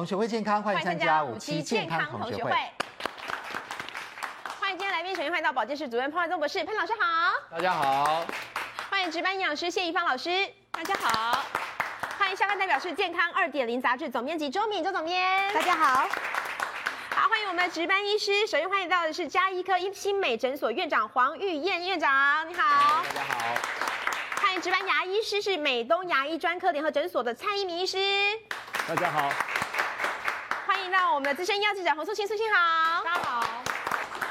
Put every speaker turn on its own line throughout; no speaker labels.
同学会健康，欢迎参加五期健康同学会。
欢迎今天来宾，首先欢迎到保健室主任潘万宗博士，潘老师好。
大家好。
欢迎值班营养师谢怡芳老师，大家好。欢迎校刊代表是健康二点零杂志总编辑周敏周总编，
大家好。
好，欢迎我们的值班医师，首先欢迎到的是家医科医心美诊所院长黄玉燕院长，你好。
大家好。
欢迎值班牙医师是美东牙医专科联合诊所的蔡一鸣医师，
大家好。
欢迎到我们的资深医药记者洪素清，素清好。
大家好。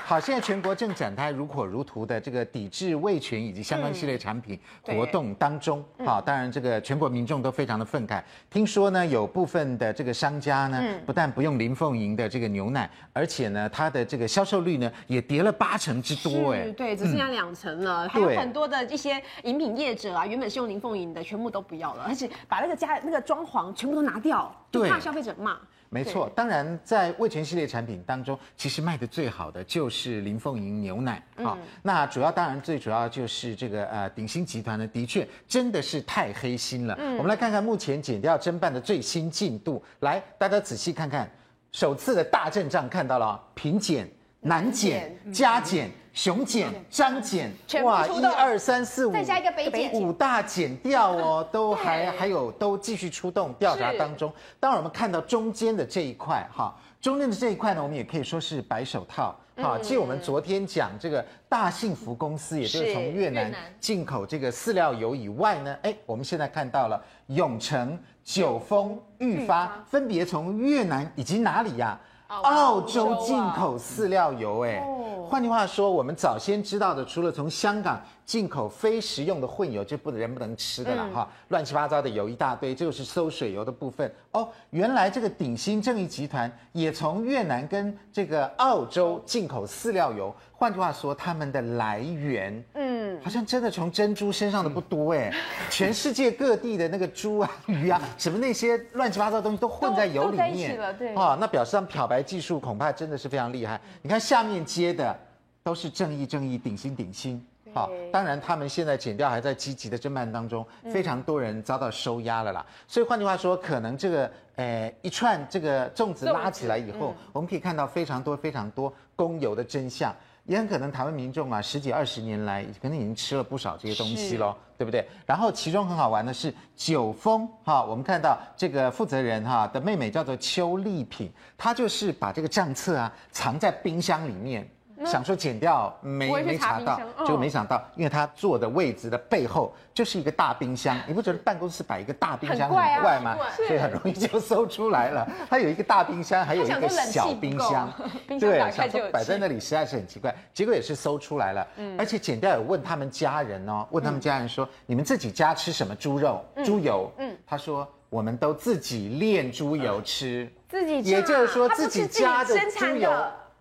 好，现在全国正展开如火如荼的这个抵制味全以及相关系列产品活动当中。好，当然这个全国民众都非常的愤慨。听说呢，有部分的这个商家呢，不但不用林凤营的这个牛奶，而且呢，它的这个销售率呢也跌了八成之多。哎，
对，只剩下两成了。还有很多的一些饮品业者啊，原本是用林凤营的，全部都不要了，而且把那个家那个装潢全部都拿掉，就怕消费者骂。
没错，当然在味全系列产品当中，其实卖的最好的就是林凤营牛奶。啊、嗯，那主要当然最主要就是这个呃鼎新集团呢，的确真的是太黑心了。嗯，我们来看看目前减掉侦办的最新进度。来，大家仔细看看，首次的大阵仗看到了，品检、难检、加检。熊检、张检，哇，一二三四五，
再加一个北检，
五大检调哦，都还还有都继续出动调查当中。当然，我们看到中间的这一块哈，中间的这一块呢，我们也可以说是白手套。哈。继我们昨天讲这个大幸福公司，也就是从越南进口这个饲料油以外呢，哎，我们现在看到了永成、九丰、裕发，分别从越南以及哪里呀？澳洲进口饲料油，哎，换句话说，我们早先知道的，除了从香港进口非食用的混油，这不能人不能吃的了哈，乱七八糟的油一大堆，这就是馊水油的部分。哦。原来这个鼎新正义集团也从越南跟这个澳洲进口饲料油，换句话说，他们的来源，嗯，好像真的从珍珠身上的不多哎，全世界各地的那个猪啊、鱼啊，什么那些乱七八糟的东西都混在油里面，对，啊，那表示他们漂白技术恐怕真的是非常厉害。你看下面接的都是正义正义顶心顶心。好，当然他们现在减掉还在积极的侦办当中，非常多人遭到收押了啦。所以换句话说，可能这个呃一串这个粽子拉起来以后，我们可以看到非常多非常多公油的真相，也很可能台湾民众啊十几二十年来可能已经吃了不少这些东西喽，对不对？然后其中很好玩的是九峰哈，我们看到这个负责人哈的妹妹叫做邱丽萍，她就是把这个账册啊藏在冰箱里面。想说剪掉没没查到，结果没想到，因为他坐的位置的背后就是一个大冰箱，你不觉得办公室摆一个大冰箱很怪吗？所以很容易就搜出来了。他有一个大冰箱，还有一个小冰箱，对，想说摆在那里实在是很奇怪，结果也是搜出来了。而且剪掉有问他们家人哦，问他们家人说，你们自己家吃什么猪肉、猪油？嗯，他说我们都自己炼猪油吃，
自己，
也就是说自己家的猪油。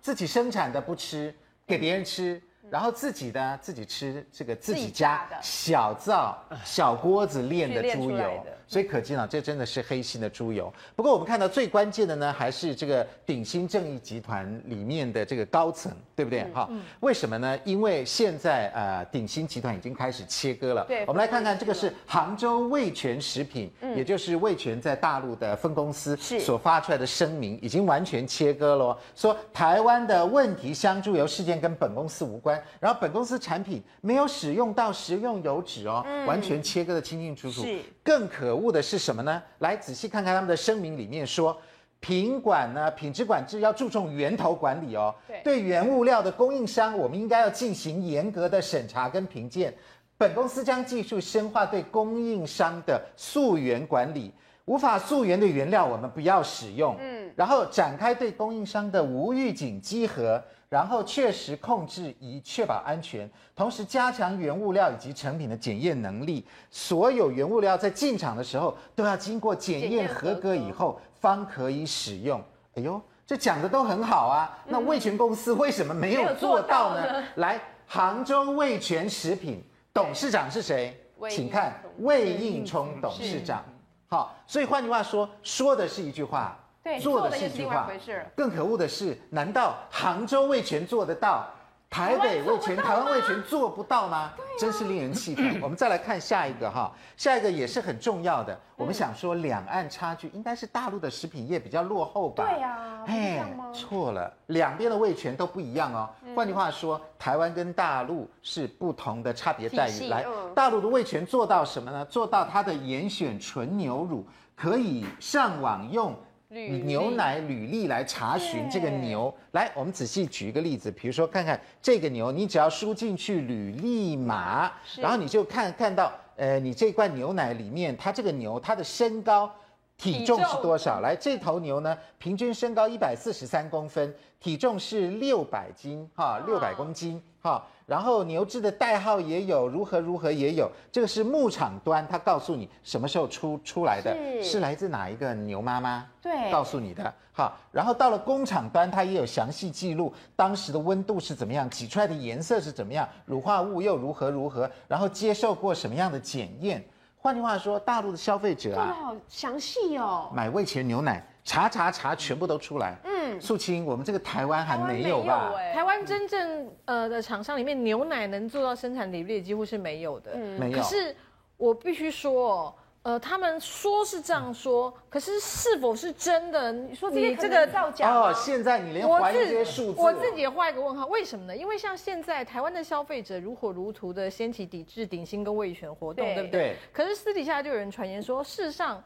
自己生产的不吃，给别人吃，然后自己呢自己吃这个自己家小灶小锅子炼的猪油。所以可见啊，这真的是黑心的猪油。不过我们看到最关键的呢，还是这个鼎新正义集团里面的这个高层，对不对？哈、嗯，为什么呢？因为现在呃，鼎新集团已经开始切割了。对，我们来看看这个是杭州味全食品，嗯、也就是味全在大陆的分公司所发出来的声明，已经完全切割了。说台湾的问题香猪油事件跟本公司无关，然后本公司产品没有使用到食用油脂哦，嗯、完全切割的清清楚楚。是，更可。恶的是什么呢？来仔细看看他们的声明里面说，品管呢，品质管制要注重源头管理哦。对，对原物料的供应商，我们应该要进行严格的审查跟评鉴。本公司将继续深化对供应商的溯源管理，无法溯源的原料我们不要使用。嗯，然后展开对供应商的无预警稽核。然后确实控制以确保安全，同时加强原物料以及成品的检验能力。所有原物料在进场的时候都要经过检验合格以后方可以使用。哎呦，这讲的都很好啊。那味全公司为什么没有做到呢？来，杭州味全食品董事长是谁？请看魏应冲董事长。好，所以换句话说，说的是一句话。做的是一回事，更可恶的是，难道杭州味全做得到？台北味全、台湾味全做不到吗？啊、真是令人气愤。我们再来看下一个哈，下一个也是很重要的。嗯、我们想说，两岸差距应该是大陆的食品业比较落后吧？
对呀、啊，哎，
错了，两边的味全都不一样哦。换句话说，台湾跟大陆是不同的差别待遇。来，大陆的味全做到什么呢？做到它的严选纯牛乳可以上网用。牛奶履历来查询这个牛，来，我们仔细举一个例子，比如说看看这个牛，你只要输进去履历码，然后你就看看到，呃，你这罐牛奶里面，它这个牛它的身高。体重是多少？来，这头牛呢，平均身高一百四十三公分，体重是六百斤，哈，六百公斤，哈。然后牛只的代号也有，如何如何也有。这个是牧场端，他告诉你什么时候出出来的，是，是来自哪一个牛妈妈？对，告诉你的，好。然后到了工厂端，它也有详细记录当时的温度是怎么样，挤出来的颜色是怎么样，乳化物又如何如何，然后接受过什么样的检验。换句话说，大陆的消费者啊，
好详细哦，
买味全牛奶，查查查，全部都出来。嗯，素卿，我们这个台湾还没有吧？
台湾真正呃的厂商里面，牛奶能做到生产比例几乎是没有的。嗯，没有。可是我必须说。呃，他们说是这样说，可是是否是真的？你说你这个造假
哦，现在你连怀疑这些数字，
我自己也画一个问号。为什么呢？因为像现在台湾的消费者如火如荼的掀起抵制顶薪跟味全活动，对，对不对？对。可是私底下就有人传言说，事实上。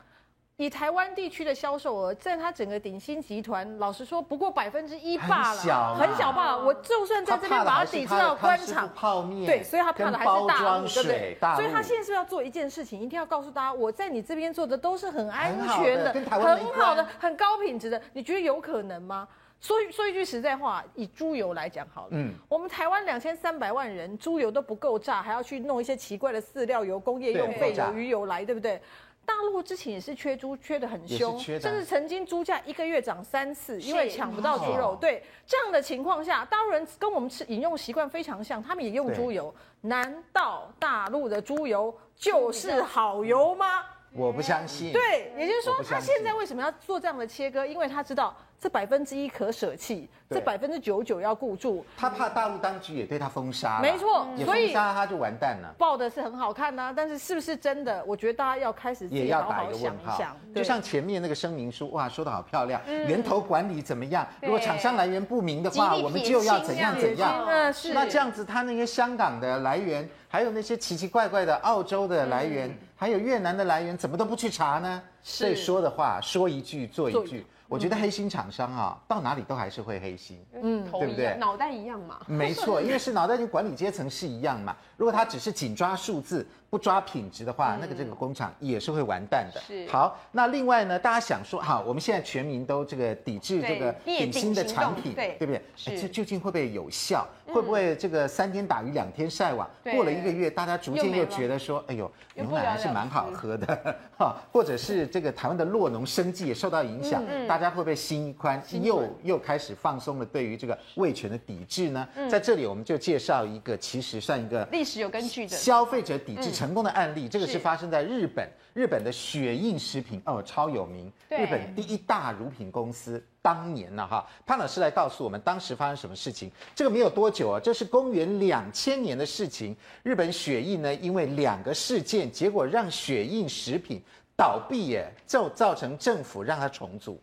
以台湾地区的销售额，在它整个鼎新集团，老实说不过百分之一罢了，很小，很小罢了。我就算在这边把它抵制到官场，
泡面，
对，所以他怕的还是大陆，对不
对？
所以他现在是要做一件事情，一定要告诉大家，我在你这边做的都是很安全的，很好的，很好的，很高品质的。你觉得有可能吗？说说一句实在话，以猪油来讲好了，嗯，我们台湾两千三百万人，猪油都不够榨，还要去弄一些奇怪的饲料油、工业用废油、鱼油来，对不对？大陆之前也是缺猪，缺的很凶，甚至曾经猪价一个月涨三次，因为抢不到猪肉。对这样的情况下，大陆人跟我们吃饮用习惯非常像，他们也用猪油。难道大陆的猪油就是好油吗？
我不相信。
对，也就是说，他现在为什么要做这样的切割？因为他知道。这百分之一可舍弃，这百分之九十九要固住。
他怕大陆当局也对他封杀，
没错，
所以封杀他就完蛋了。
报的是很好看呐、啊，但是是不是真的？我觉得大家要开始
也要打一个问号。就像前面那个声明书，哇，说的好漂亮，嗯、源头管理怎么样？如果厂商来源不明的话，我们就要怎样怎样。那是那这样子，他那些香港的来源，还有那些奇奇怪怪的澳洲的来源，嗯、还有越南的来源，怎么都不去查呢？所以说的话，说一句做一句。我觉得黑心厂商啊，到哪里都还是会黑心，嗯，对不对？
脑袋一样嘛。
没错，因为是脑袋跟管理阶层是一样嘛。如果他只是紧抓数字，不抓品质的话，那个这个工厂也是会完蛋的。是。好，那另外呢，大家想说，好，我们现在全民都这个抵制这个顶新的产品，对不对？是。这究竟会不会有效？会不会这个三天打鱼两天晒网？过了一个月，大家逐渐又觉得说，哎呦，牛奶还是蛮好喝的，哈，或者是这个台湾的洛农生计也受到影响，大。大家会不会心一宽，又又开始放松了对于这个味全的抵制呢？在这里我们就介绍一个，其实算一个
历史有根据的
消费者抵制成功的案例。这个是发生在日本，日本的雪印食品哦，超有名，日本第一大乳品公司。当年呢，哈，潘老师来告诉我们当时发生什么事情。这个没有多久啊，这是公元两千年的事情。日本雪印呢，因为两个事件，结果让雪印食品倒闭耶，就造成政府让它重组。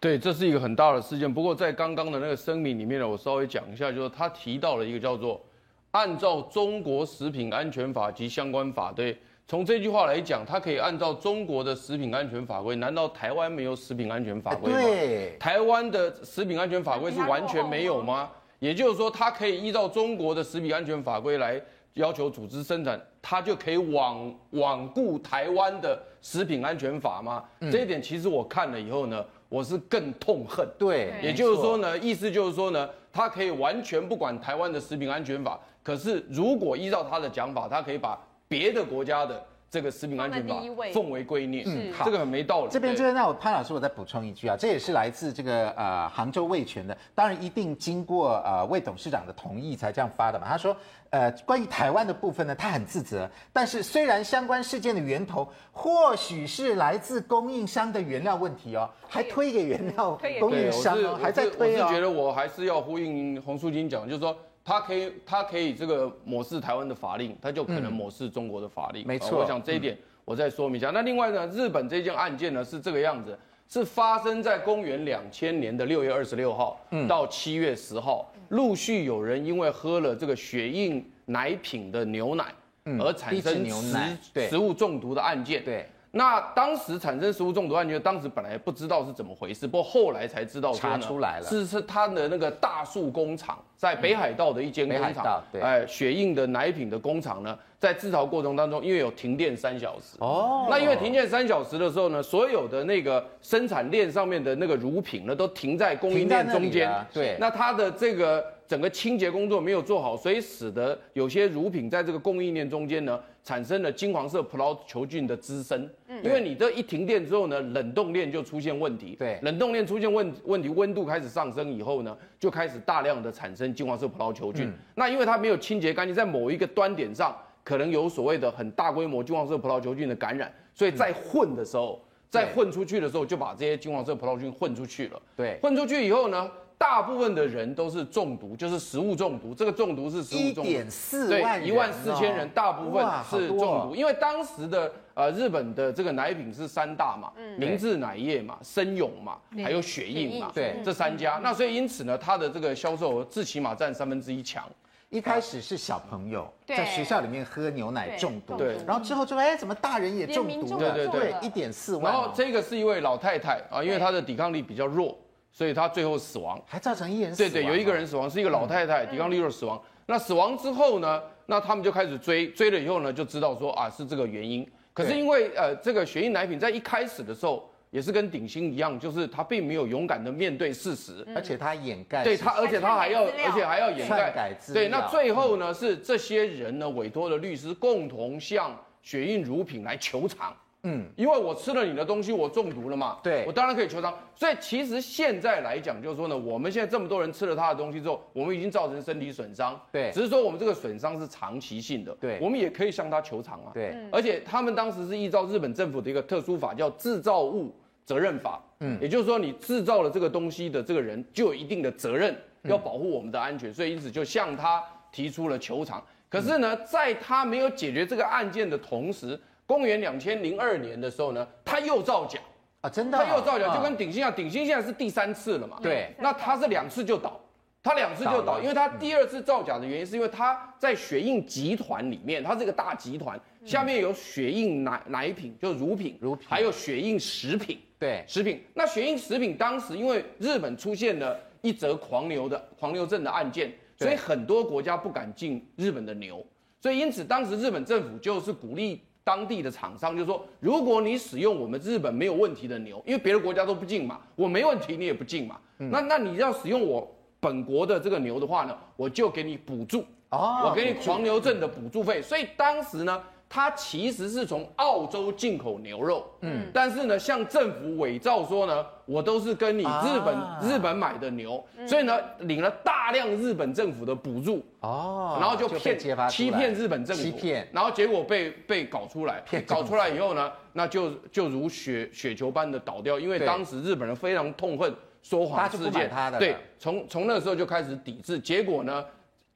对，这是一个很大的事件。不过在刚刚的那个声明里面呢，我稍微讲一下，就是他提到了一个叫做“按照中国食品安全法及相关法”。对，从这句话来讲，它可以按照中国的食品安全法规。难道台湾没有食品安全法规吗？对，台湾的食品安全法规是完全没有吗？也就是说，它可以依照中国的食品安全法规来要求组织生产，它就可以罔罔顾台湾的食品安全法吗？嗯、这一点其实我看了以后呢。我是更痛恨，
对，
也就是说呢，意思就是说呢，他可以完全不管台湾的食品安全法，可是如果依照他的讲法，他可以把别的国家的。这个食品安全法奉为圭臬，嗯，这个很没道理。
这边这边，那我潘老师，我再补充一句啊，这也是来自这个呃杭州味全的，当然一定经过呃魏董事长的同意才这样发的嘛。他说，呃，关于台湾的部分呢，他很自责，但是虽然相关事件的源头或许是来自供应商的原料问题哦，还推给原料供应商哦，还在推哦。
我是觉得我还是要呼应洪淑金讲，就是说。他可以他可以这个抹视台湾的法令，他就可能抹视中国的法令。
没错，
我想这一点我再说明一下。那另外呢，日本这件案件呢是这个样子，是发生在公元两千年的六月二十六号到七月十号，陆续有人因为喝了这个血印奶品的牛奶而产生食食物中毒的案件。
对。
那当时产生食物中毒案件，当时本来不知道是怎么回事，不过后来才知道
查出来了，
是是他的那个大树工厂在北海道的一间工厂，哎，血印的奶品的工厂呢，在制造过程当中，因为有停电三小时，哦，那因为停电三小时的时候呢，所有的那个生产链上面的那个乳品呢，都停在供应链中间，
对，
那它的这个。整个清洁工作没有做好，所以使得有些乳品在这个供应链中间呢，产生了金黄色葡萄球菌的滋生。嗯，因为你这一停电之后呢，冷冻链就出现问题。
对，
冷冻链出现问问题，温度开始上升以后呢，就开始大量的产生金黄色葡萄球菌。嗯，那因为它没有清洁干净，在某一个端点上可能有所谓的很大规模金黄色葡萄球菌的感染，所以在混的时候，在混出去的时候就把这些金黄色葡萄菌混出去了。
对，
混出去以后呢，大部分的人都是中毒，就是食物中毒。这个中毒是食物中毒，
一点四万人，
对，一万四千人，大部分是中毒。因为当时的呃日本的这个奶品是三大嘛，明治奶业嘛，森永嘛，还有雪印嘛，对，这三家。那所以因此呢，它的这个销售额至起码占三分之一强。
一开始是小朋友在学校里面喝牛奶中毒，
对，
然后之后就哎怎么大人也中毒了？
对对对，
一点四万。
然后这个是一位老太太啊，因为她的抵抗力比较弱。所以他最后死亡，
还造成一人死亡。
对对，有一个人死亡，是一个老太太，抵抗力弱死亡。那死亡之后呢？那他们就开始追，追了以后呢，就知道说啊是这个原因。可是因为呃这个血印奶品在一开始的时候也是跟鼎新一样，就是他并没有勇敢的面对事实，
而且他掩盖。
对他，而且他还要，而且还要掩盖。对，那最后呢是这些人呢委托了律师共同向血印乳品来求偿。嗯，因为我吃了你的东西，我中毒了嘛，
对，
我当然可以求偿。所以其实现在来讲，就是说呢，我们现在这么多人吃了他的东西之后，我们已经造成身体损伤，
对，
只是说我们这个损伤是长期性的，
对，
我们也可以向他求偿啊，
对。
而且他们当时是依照日本政府的一个特殊法，叫制造物责任法，嗯，也就是说你制造了这个东西的这个人就有一定的责任，要保护我们的安全，所以因此就向他提出了求偿。可是呢，在他没有解决这个案件的同时，公元两千零二年的时候呢，他又造假。
啊，真的，哦，
他又造假，就跟鼎新一样，鼎新现在是第三次了嘛，
对，
那他是两次就倒，他两次就倒，了。因为他第二次造假的原因是因为他在雪印集团里面，他是一个大集团，下面有雪印奶奶品，就乳品，
乳品，
还有雪印食品，
对，
食品。那雪印食品当时因为日本出现了一则狂牛的狂牛症的案件，所以很多国家不敢进日本的牛，所以因此当时日本政府就是鼓励。当地的厂商就说：“如果你使用我们日本没有问题的牛，因为别的国家都不进嘛，我没问题你也不进嘛，嗯、那那你要使用我本国的这个牛的话呢，我就给你补助，哦，我给你狂牛症的补助费。所以当时呢。”它其实是从澳洲进口牛肉，嗯，但是呢，向政府伪造说呢，我都是跟你日本、啊、日本买的牛，嗯、所以呢，领了大量日本政府的补助，哦，然后就骗欺骗日本政府，欺骗，然后结果被被搞出来，骗搞出来以后呢，那就就如雪雪球般的倒掉，因为当时日本人非常痛恨说谎事件，对，从从那时候就开始抵制，结果呢。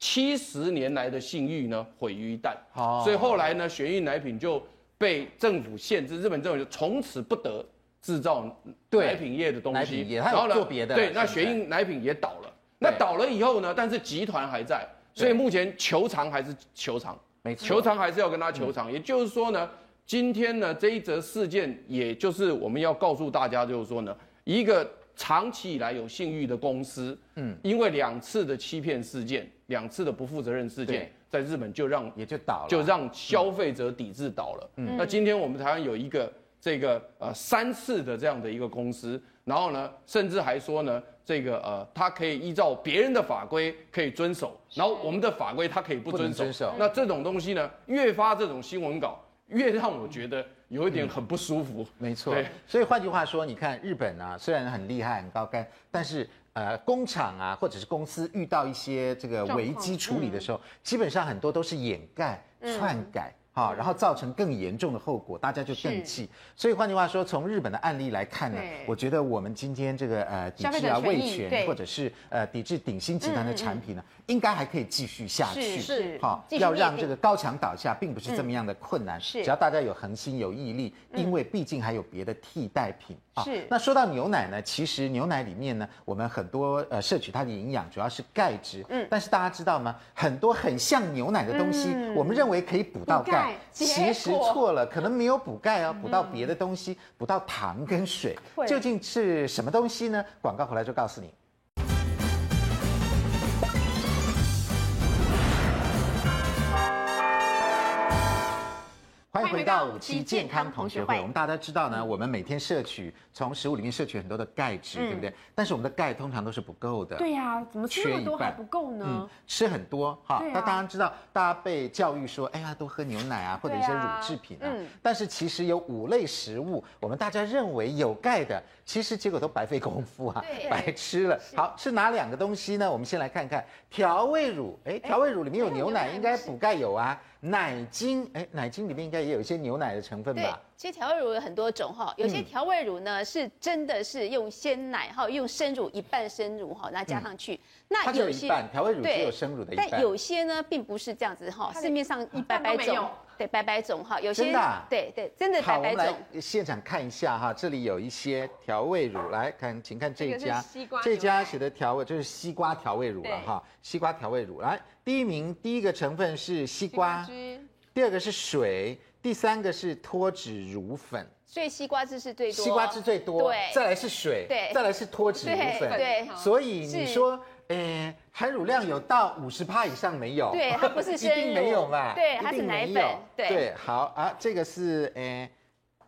七十年来的信誉呢，毁于一旦。好，所以后来呢，血印奶品就被政府限制，日本政府就从此不得制造奶品业的东西。
然后呢，做别的。
对，那血印奶品也倒了。那倒了以后呢，但是集团还在，所以目前球场还是球场，没错，球场还是要跟他求偿。也就是说呢，今天呢这一则事件，也就是我们要告诉大家，就是说呢，一个。长期以来有信誉的公司，嗯，因为两次的欺骗事件，两次的不负责任事件，在日本就让
也就倒了，
就让消费者抵制倒了。嗯，那今天我们台湾有一个这个呃三次的这样的一个公司，然后呢，甚至还说呢，这个呃，它可以依照别人的法规可以遵守，然后我们的法规它可以不遵守。遵守。那这种东西呢，越发这种新闻稿，越让我觉得。有一点很不舒服，
嗯、没错。所以换句话说，你看日本啊，虽然很厉害、很高干，但是呃，工厂啊，或者是公司遇到一些这个危机处理的时候，嗯、基本上很多都是掩盖、篡改、好，然后造成更严重的后果，大家就更气。所以换句话说，从日本的案例来看呢，我觉得我们今天这个呃抵制啊味全或者是呃抵制鼎新集团的产品呢，应该还可以继续下去。
是，
好，要让这个高墙倒下，并不是这么样的困难。
是，
只要大家有恒心有毅力，因为毕竟还有别的替代品啊。
是。
那说到牛奶呢，其实牛奶里面呢，我们很多呃摄取它的营养主要是钙质。嗯。但是大家知道吗？很多很像牛奶的东西，我们认为可以补到钙，其实。实错了，可能没有补钙哦，补到别的东西，补到糖跟水，究竟是什么东西呢？广告回来就告诉你。回到五期健康同学会。我们大家知道呢，我们每天摄取从食物里面摄取很多的钙质，对不对？但是我们的钙通常都是不够的。
对呀，怎么吃那么多还不够呢？嗯，
吃很多哈。那当然知道，大家被教育说，哎呀，多喝牛奶啊，或者一些乳制品啊。但是其实有五类食物，我们大家认为有钙的，其实结果都白费功夫啊，白吃了。好，是哪两个东西呢？我们先来看看调味乳。哎，调味乳里面有牛奶，应该补钙有啊。奶精，哎，奶精里面应该也有一些牛奶的成分吧？
对，其实调味乳有很多种哈，有些调味乳呢是真的是用鲜奶哈，用生乳一半生乳哈，那加上去，那有些
调味乳只有生乳的一半，
但有些呢并不是这样子哈，市面上一百百种，对，白白种哈，有些
真的，
对对，真的白白种。
好，我们来现场看一下哈，这里有一些调味乳，来看，请看这一家，这家写的调味就是西瓜调味乳了哈，西瓜调味乳。来。第一名，第一个成分是西瓜，西瓜第二个是水，第三个是脱脂乳粉，
所以西瓜汁是最多，
西瓜汁最多，
对，
再来是水，
对，
再来是脱脂乳粉，对，对所以你说，呃是，含乳量有到五十帕以上没有？
对，它不是生乳，
一定没有嘛，
对，它是奶粉，
对，对，好啊，这个是诶，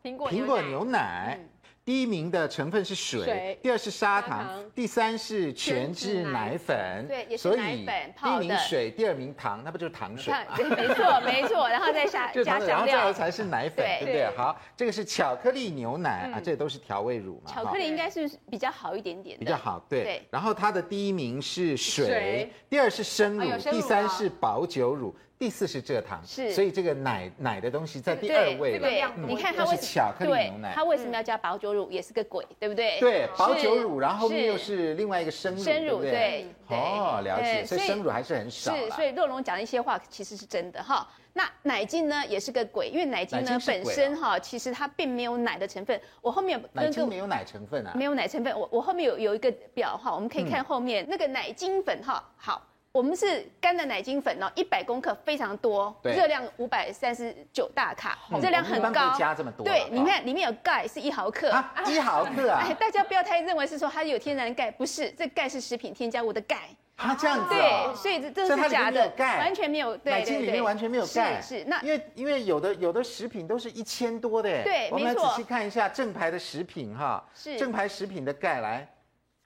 苹果苹果牛奶。嗯第一名的成分是水，第二是砂糖，第三是全脂奶粉。
对，也是奶粉泡的。
第一名水，第二名糖，那不就是糖水？
对，没错，没错。然后再下 加香料，
然后再来才是奶粉，对不对？好，这个是巧克力牛奶啊，这都是调味乳嘛。
巧克力应该是比较好一点点的。
比较好，对。然后它的第一名是水，第二是生乳，第三是保酒乳。第四是蔗糖，是，所以这个奶奶的东西在第二位了。
对，你看它为巧克力牛奶，它为什么要加保酒乳，也是个鬼，对不对？
对，保酒乳，然后后面又是另外一个生乳，
生乳对。
哦，了解，所以生乳还是很少。
是，所以洛龙讲的一些话其实是真的哈。那奶精呢也是个鬼，因为奶精呢本身哈，其实它并没有奶的成分。我后面
奶精没有奶成分啊？
没有奶成分。我我后面有有一个表哈，我们可以看后面那个奶精粉哈，好。我们是干的奶精粉哦，一百公克非常多，热量五百三十九大卡，热量很高。
加这么多？
对，你看里面有钙是一毫克，
一毫克啊！
大家不要太认为是说它有天然钙，不是，这钙是食品添加物的钙。
啊，这样子。
对，所以这这是假的，完全没有。
奶精里面完全没有钙。
是那
因为因为有的有的食品都是一千多的，
对，
我们来仔细看一下正牌的食品哈，是正牌食品的钙来，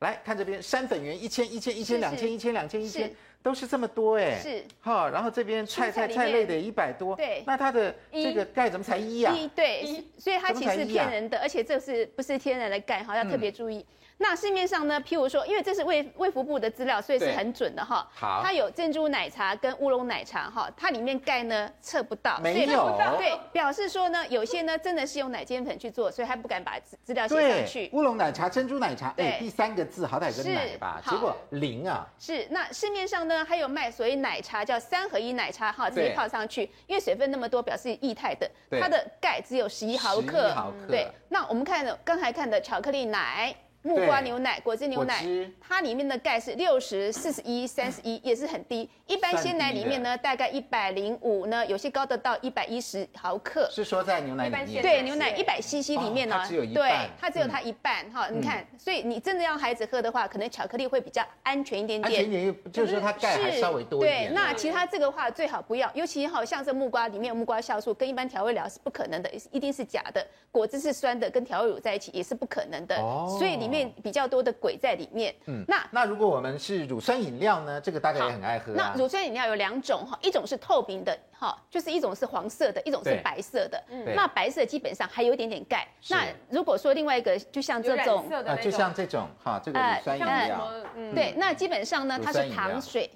来看这边山粉圆一千一千一千两千一千两千一千。都是这么多哎，是。哈，然后这边菜菜菜类的一百多，对，那它的这个钙怎么才一啊？
一对，所以它其实是骗人的，而且这是不是天然的钙哈，要特别注意。那市面上呢，譬如说，因为这是卫卫福部的资料，所以是很准的哈。好，它有珍珠奶茶跟乌龙奶茶哈，它里面钙呢测不到，
没有，
对，表示说呢，有些呢真的是用奶精粉去做，所以他不敢把资资料写上去。
乌龙奶茶、珍珠奶茶，哎，第三个字好歹有个奶吧，结果零啊。
是，那市面上呢还有卖所谓奶茶叫三合一奶茶哈，直接泡上去，因为水分那么多，表示液态的，它的钙只有十一毫克。对，那我们看刚才看的巧克力奶。木瓜牛奶、果汁牛奶，它里面的钙是六十四十一三十一，也是很低。一般鲜奶里面呢，大概一百零五呢，有些高的到一百一十毫克。
是说在牛奶里面？
对，牛奶一百 CC 里面呢，
它只有一半。
对，它只有它一半哈。你看，所以你真的要孩子喝的话，可能巧克力会比较安全一点点。
安全一点，就是说它钙还稍微多一点。
对，那其他这个话最好不要，尤其好像这木瓜里面有木瓜酵素，跟一般调味料是不可能的，一定是假的。果汁是酸的，跟调味乳在一起也是不可能的。哦。所以里面比较多的。鬼在里面，嗯，那
那如果我们是乳酸饮料呢？这个大家也很爱喝。
那乳酸饮料有两种哈，一种是透明的哈，就是一种是黄色的，一种是白色的。嗯，那白色基本上还有一点点钙。那如果说另外一个，就像这种，
啊，就像这种哈，这个乳酸饮料，
嗯对，那基本上呢，它是糖水，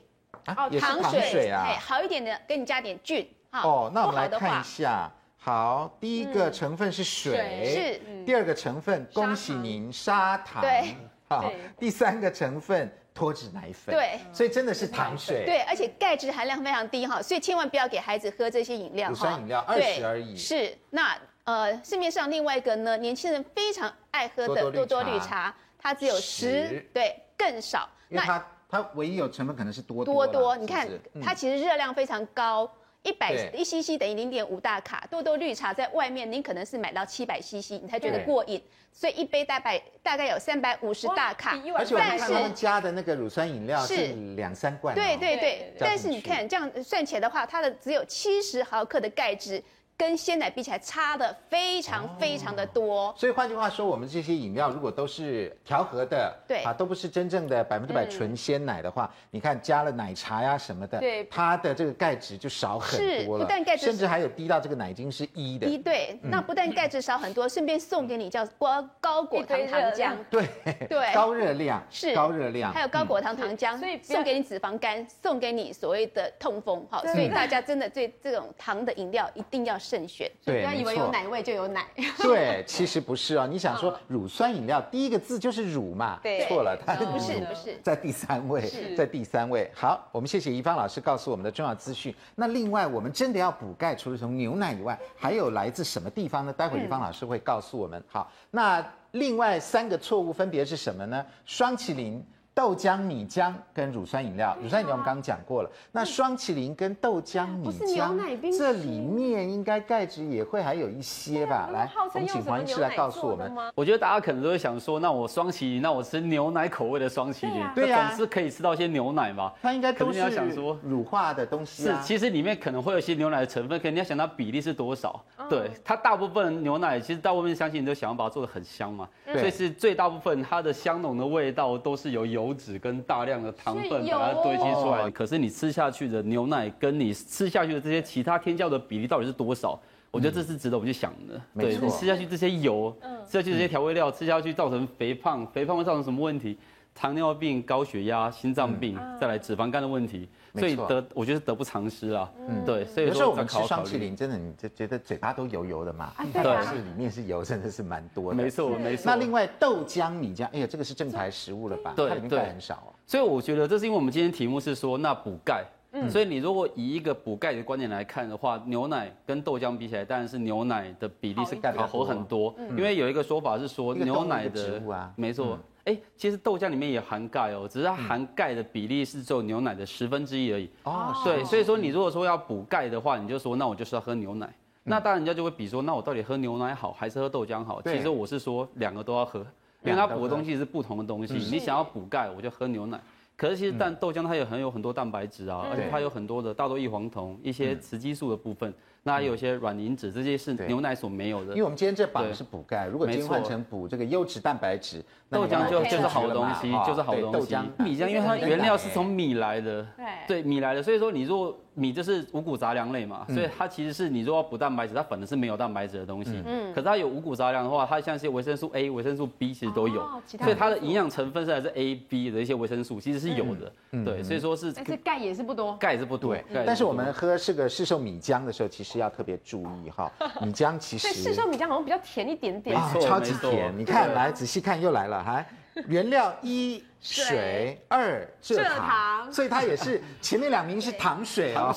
哦，糖水啊，
好一点的，给你加点菌。
哦，那我们来看一下。好，第一个成分是水，是。第二个成分，恭喜您，砂糖。对。好，第三个成分脱脂奶粉。对。所以真的是糖水。
对，而且钙质含量非常低哈，所以千万不要给孩子喝这些饮料。
乳酸饮料二十而已。
是。那呃，市面上另外一个呢，年轻人非常爱喝的多多绿茶，它只有十，对，更少。
那它它唯一有成分可能是多
多多，你看它其实热量非常高。一百一 CC 等于零点五大卡，多多绿茶在外面您可能是买到七百 CC，你才觉得过瘾，所以一杯大概大概有三百五十大卡，
而且我看他们加的那个乳酸饮料是两三罐，
对对对，但是你看这样算起来的话，它的只有七十毫克的钙质。跟鲜奶比起来，差的非常非常的多。
哦、所以换句话说，我们这些饮料如果都是调和的，对啊，都不是真正的百分之百纯鲜奶的话，嗯、你看加了奶茶呀什么的，对，它的这个钙质就少很多了。不但钙质，甚至还有低到这个奶精是一的。一
对，嗯、那不但钙质少很多，顺便送给你叫高高果糖糖浆。
对对，高热量是高热量，
还有高果糖糖浆，所以送给你脂肪肝，送给你所谓的痛风。好，所以大家真的对这种糖的饮料一定要。慎选，
对，不要以为有奶味就有奶。
对，其实不是哦。你想说乳酸饮料，第一个字就是乳嘛？对，错了，它
不是不是
在第三位，在第三位。好，我们谢谢怡芳老师告诉我们的重要资讯。那另外，我们真的要补钙，除了从牛奶以外，还有来自什么地方呢？待会怡芳老师会告诉我们。好，那另外三个错误分别是什么呢？霜淇淋。豆浆、米浆跟乳酸饮料，乳酸饮料我们刚刚讲过了。那双麒麟跟豆浆、米浆，这里面应该钙质也会还有一些吧？来，我们请黄医师来告诉我们。
我觉得大家可能都会想说，那我双麒麟，那我吃牛奶口味的双麒麟，对呀，总是可以吃到一些牛奶嘛？
它应该都是要想说乳化的东西。
是，其实里面可能会有一些牛奶的成分，可能你要想它比例是多少。对，它大部分牛奶其实大部分相信你都想要把它做的很香嘛，所以是最大部分它的香浓的味道都是由油。油脂跟大量的糖分把它堆积出来，可是你吃下去的牛奶跟你吃下去的这些其他添加的比例到底是多少？我觉得这是值得我们去想的。对，你吃下去这些油，吃下去这些调味料，吃下去造成肥胖，肥胖会造成什么问题？糖尿病、高血压、心脏病，再来脂肪肝的问题。所以得，我觉得得不偿失啊。嗯，对。所以
有时候我们吃霜淇淋，真的你就觉得嘴巴都油油的嘛。对，是里面是油，真的是蛮多的。
没错，没错。
那另外豆浆、米浆，哎呀，这个是正牌食物了吧？对，它里面钙很少哦。
所以我觉得这是因为我们今天题目是说那补钙。嗯。所以你如果以一个补钙的观点来看的话，牛奶跟豆浆比起来，当然是牛奶的比例是钙好很多。嗯。因为有一个说法是说牛奶的，啊没错。哎，其实豆浆里面也含钙哦，只是它含钙的比例是只有牛奶的十分之一而已。哦，对，所以说你如果说要补钙的话，你就说那我就是要喝牛奶。嗯、那当然人家就会比说，那我到底喝牛奶好还是喝豆浆好？其实我是说两个都要喝，因为它补的东西是不同的东西。你想要补钙，我就喝牛奶。可是其实但豆浆它也很有很多蛋白质啊，而且它有很多的大豆异黄酮、一些雌激素的部分。那还有些软磷脂，这些是牛奶所没有的。
因为我们今天这榜是补钙，如果今天换成补这个优质蛋白质，
豆浆就就是好东西，就是好东西。米浆因为它原料是从米来的，对，米来的，所以说你如果米就是五谷杂粮类嘛，所以它其实是你如果要补蛋白质，它本来是没有蛋白质的东西。嗯。可是它有五谷杂粮的话，它像一些维生素 A、维生素 B 其实都有，所以它的营养成分是还是 A、B 的一些维生素，其实是有的。对，所以说是。
但是钙也是不多。
钙是不多。
对。但是我们喝这个市售米浆的时候，其实要特别注意。哈，米浆其实，对
市售米浆好像比较甜一点点，
超级甜。你看，来仔细看，又来了哈，原料一水二蔗糖，所以它也是前面两名是糖水哦，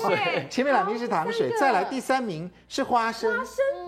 前面两名是糖水，再来第三名是花生，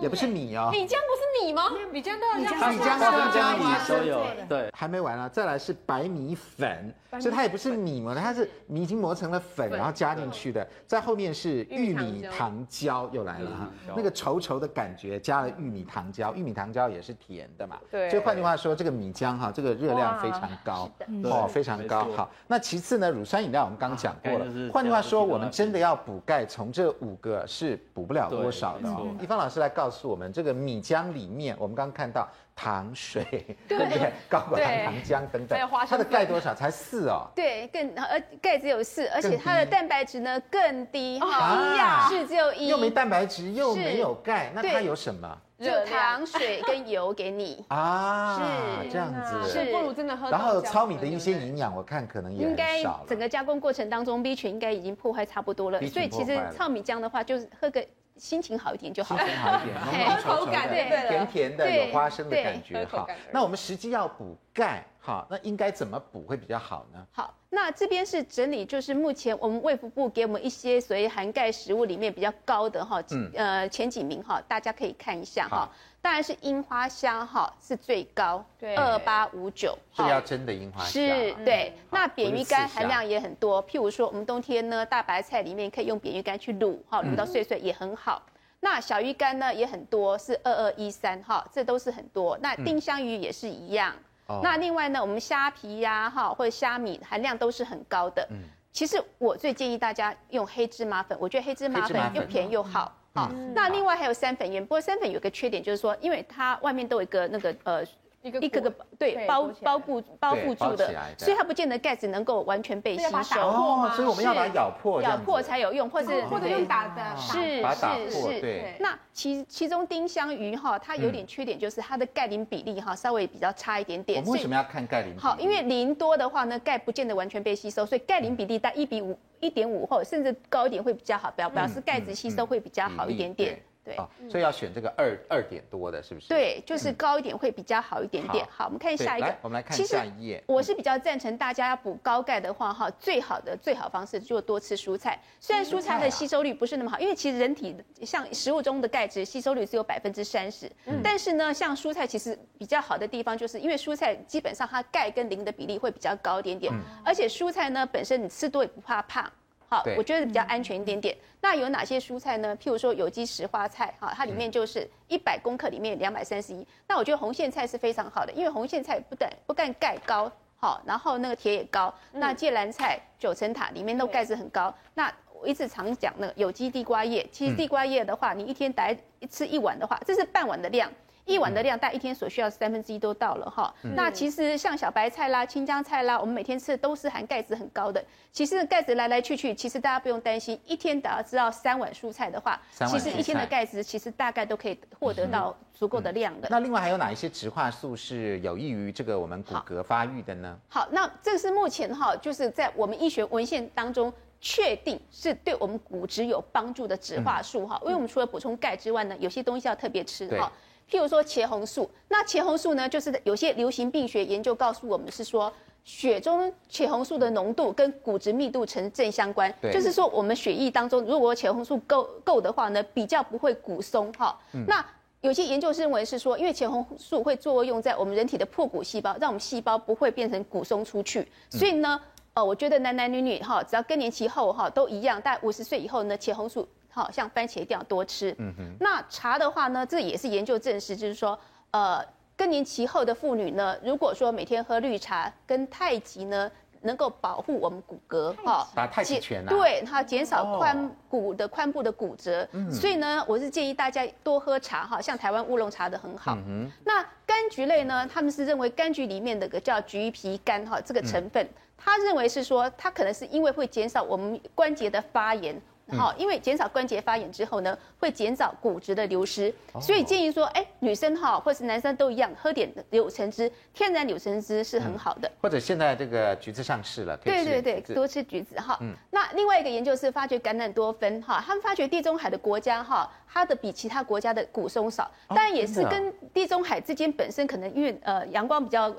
也不是米哦，
米浆不是米吗？米浆都有加，
米浆都加花生，
有对，
还没完啊，再来是白米粉。所以它也不是米嘛，它是米已经磨成了粉，然后加进去的。在后面是玉米糖胶又来了哈，那个稠稠的感觉加了玉米糖胶，玉米糖胶也是甜的嘛。对。所以换句话说，这个米浆哈，这个热量非常高哦，非常高。好，那其次呢，乳酸饮料我们刚讲过了。换句话说，我们真的要补钙，从这五个是补不了多少的。宜芳老师来告诉我们，这个米浆里面，我们刚刚看到。糖水，对不对？高果糖糖浆等等，它的钙多少？才四哦。
对，更呃钙只有四，而且它的蛋白质呢更低，一样是只有一。
又没蛋白质，又没有钙，那它有什么？
热糖、水跟油给你
啊，是这样子，
是不如真的喝。
然后糙米的一些营养，我看可能也
应该整个加工过程当中，B 群应该已经破坏差不多了。所以其实糙米浆的话，就是喝个心情好一点就好。
心情好一点，浓浓稠稠的，甜甜的，有花生的感觉。哈，那我们实际要补钙，哈，那应该怎么补会比较好呢？
好。那这边是整理，就是目前我们卫福部给我们一些所谓含钙食物里面比较高的哈，嗯、呃前几名哈，大家可以看一下哈。好当然是樱花虾哈是最高，对，二八五九。
是要真的樱花虾。
是，对。嗯、那扁鱼干含量也很多，譬如说我们冬天呢，大白菜里面可以用扁鱼干去卤，哈，卤到碎碎也很好。嗯、那小鱼干呢也很多，是二二一三哈，这都是很多。那丁香鱼也是一样。嗯那另外呢，我们虾皮呀，哈，或者虾米含量都是很高的。嗯，其实我最建议大家用黑芝麻粉，我觉得黑芝麻粉又便宜又好。好，那另外还有三粉盐，不过三粉有个缺点，就是说，因为它外面都有一个那个呃。一个一个个对包包覆包覆住的，所以它不见得钙子能够完全被吸收。
哦，所以我们要把它咬破，
咬破才有用，或者
或者用打的，
是是是。对。那其其中丁香鱼哈，它有点缺点，就是它的钙磷比例哈稍微比较差一点点。
为什么要看钙磷？
好，因为磷多的话呢，钙不见得完全被吸收，所以钙磷比例在一比五、一点五或甚至高一点会比较好，表表示钙质吸收会比较好一点点。对，
所以要选这个二二点多的，是不是？
对，就是高一点会比较好一点点。好，我们看下一个。
我们来看下一页。
我是比较赞成大家要补高钙的话，哈，最好的最好方式就是多吃蔬菜。虽然蔬菜的吸收率不是那么好，因为其实人体像食物中的钙质吸收率只有百分之三十。嗯。但是呢，像蔬菜其实比较好的地方，就是因为蔬菜基本上它钙跟磷的比例会比较高一点点，而且蔬菜呢本身你吃多也不怕胖。好，我觉得比较安全一点点。那有哪些蔬菜呢？譬如说有机石花菜，哈，它里面就是一百公克里面两百三十一。那我觉得红苋菜是非常好的，因为红苋菜不但不但钙高，好，然后那个铁也高。那芥蓝菜、九层塔里面都钙质很高。那我一直常讲那个有机地瓜叶，其实地瓜叶的话，你一天大概吃一碗的话，这是半碗的量。一碗的量，大概一天所需要三分之一都到了哈。嗯、那其实像小白菜啦、青江菜啦，我们每天吃的都是含钙质很高的。其实钙质来来去去，其实大家不用担心。一天只要知道三碗蔬菜的话，其实一天的钙质其实大概都可以获得到足够的量的。
那另外还有哪一些植化素是有益于这个我们骨骼发育的呢？
好，好，那这是目前哈，就是在我们医学文献当中确定是对我们骨质有帮助的植化素哈。嗯、因为我们除了补充钙之外呢，有些东西要特别吃哈。譬如说茄红素，那茄红素呢，就是有些流行病学研究告诉我们是说，血中茄红素的浓度跟骨质密度成正相关，就是说我们血液当中如果茄红素够够的话呢，比较不会骨松哈。嗯、那有些研究认为是说，因为茄红素会作用在我们人体的破骨细胞，让我们细胞不会变成骨松出去，所以呢，呃，我觉得男男女女哈，只要更年期后哈都一样，大概五十岁以后呢，茄红素。好像番茄一定要多吃。嗯哼。那茶的话呢，这也是研究证实，就是说，呃，更年期后的妇女呢，如果说每天喝绿茶跟太极呢，能够保护我们骨骼，哈，
打太极拳啊。
对，它减少髋骨的髋部的骨折。嗯。所以呢，我是建议大家多喝茶，哈，像台湾乌龙茶的很好。嗯哼。那柑橘类呢，他们是认为柑橘里面的个叫橘皮苷哈，这个成分，他认为是说，它可能是因为会减少我们关节的发炎。好，因为减少关节发炎之后呢，会减少骨质的流失，所以建议说，哎，女生哈，或是男生都一样，喝点柳橙汁，天然柳橙汁是很好的。
或者现在这个橘子上市了，
对对对，多吃橘子哈。嗯。那另外一个研究是发觉橄榄多酚哈，他们发觉地中海的国家哈，它的比其他国家的骨松少，但也是跟地中海之间本身可能因为呃阳光比较。